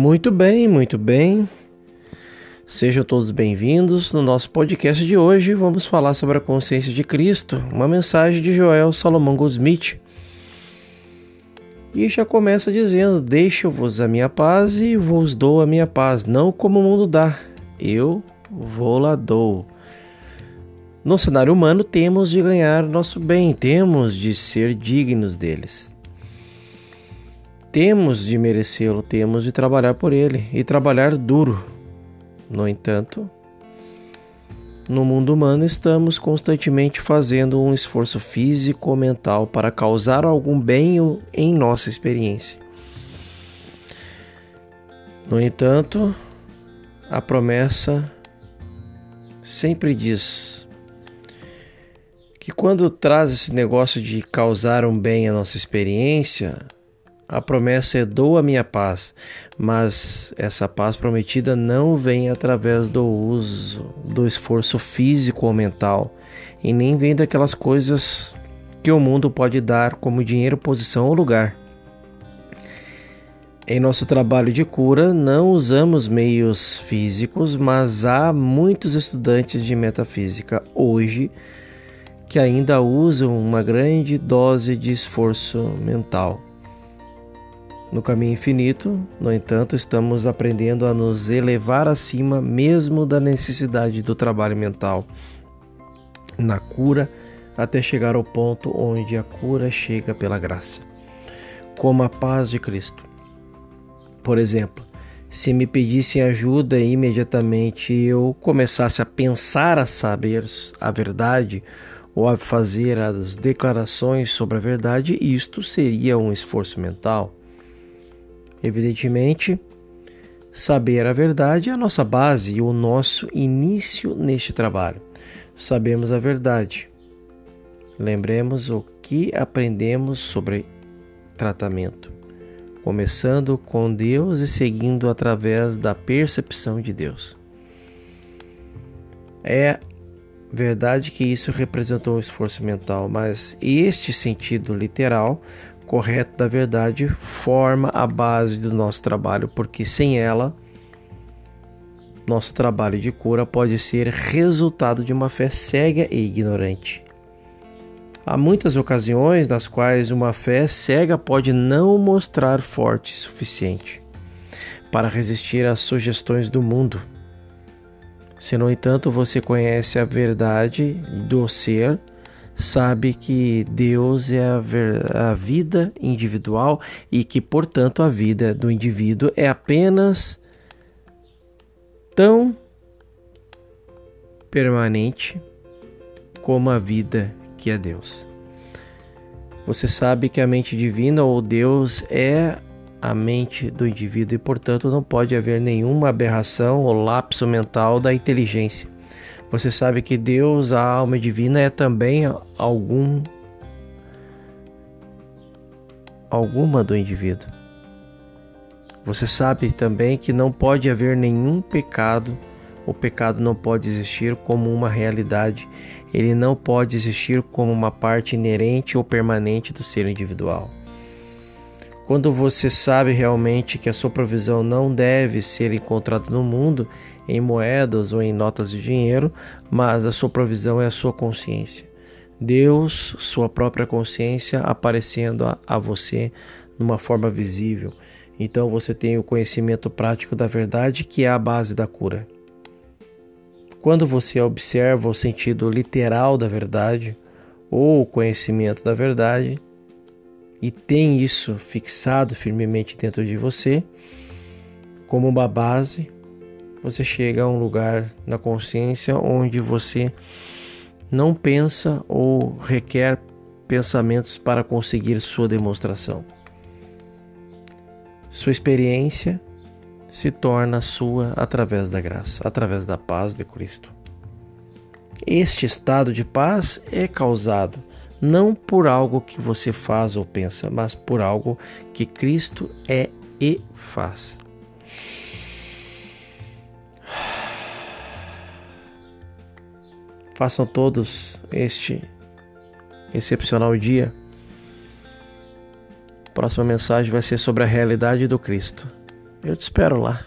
Muito bem, muito bem. Sejam todos bem-vindos. No nosso podcast de hoje, vamos falar sobre a consciência de Cristo, uma mensagem de Joel Salomão Goldsmith. E já começa dizendo: Deixo-vos a minha paz e vos dou a minha paz, não como o mundo dá, eu vou lá dou. No cenário humano, temos de ganhar nosso bem, temos de ser dignos deles. Temos de merecê-lo, temos de trabalhar por ele e trabalhar duro. No entanto, no mundo humano estamos constantemente fazendo um esforço físico ou mental para causar algum bem em nossa experiência. No entanto, a promessa sempre diz que quando traz esse negócio de causar um bem à nossa experiência, a promessa é dou a minha paz, mas essa paz prometida não vem através do uso do esforço físico ou mental, e nem vem daquelas coisas que o mundo pode dar como dinheiro, posição ou lugar. Em nosso trabalho de cura, não usamos meios físicos, mas há muitos estudantes de metafísica hoje que ainda usam uma grande dose de esforço mental. No caminho infinito, no entanto, estamos aprendendo a nos elevar acima mesmo da necessidade do trabalho mental na cura até chegar ao ponto onde a cura chega pela graça, como a paz de Cristo. Por exemplo, se me pedissem ajuda e imediatamente eu começasse a pensar a saber a verdade ou a fazer as declarações sobre a verdade, isto seria um esforço mental. Evidentemente, saber a verdade é a nossa base e o nosso início neste trabalho. Sabemos a verdade. Lembremos o que aprendemos sobre tratamento, começando com Deus e seguindo através da percepção de Deus. É verdade que isso representou um esforço mental, mas este sentido literal correto da verdade forma a base do nosso trabalho, porque sem ela, nosso trabalho de cura pode ser resultado de uma fé cega e ignorante. Há muitas ocasiões nas quais uma fé cega pode não mostrar forte o suficiente para resistir às sugestões do mundo. Se, no entanto, você conhece a verdade do ser, sabe que Deus é a, ver, a vida individual e que, portanto, a vida do indivíduo é apenas tão permanente como a vida que é Deus. Você sabe que a mente divina ou Deus é a mente do indivíduo e, portanto, não pode haver nenhuma aberração ou lapso mental da inteligência. Você sabe que Deus, a alma divina, é também algum alguma do indivíduo. Você sabe também que não pode haver nenhum pecado, o pecado não pode existir como uma realidade, ele não pode existir como uma parte inerente ou permanente do ser individual. Quando você sabe realmente que a sua provisão não deve ser encontrada no mundo em moedas ou em notas de dinheiro, mas a sua provisão é a sua consciência. Deus, sua própria consciência, aparecendo a, a você numa forma visível. Então você tem o conhecimento prático da verdade, que é a base da cura. Quando você observa o sentido literal da verdade, ou o conhecimento da verdade, e tem isso fixado firmemente dentro de você, como uma base, você chega a um lugar na consciência onde você não pensa ou requer pensamentos para conseguir sua demonstração. Sua experiência se torna sua através da graça, através da paz de Cristo. Este estado de paz é causado não por algo que você faz ou pensa, mas por algo que Cristo é e faz. Façam todos este excepcional dia. A próxima mensagem vai ser sobre a realidade do Cristo. Eu te espero lá.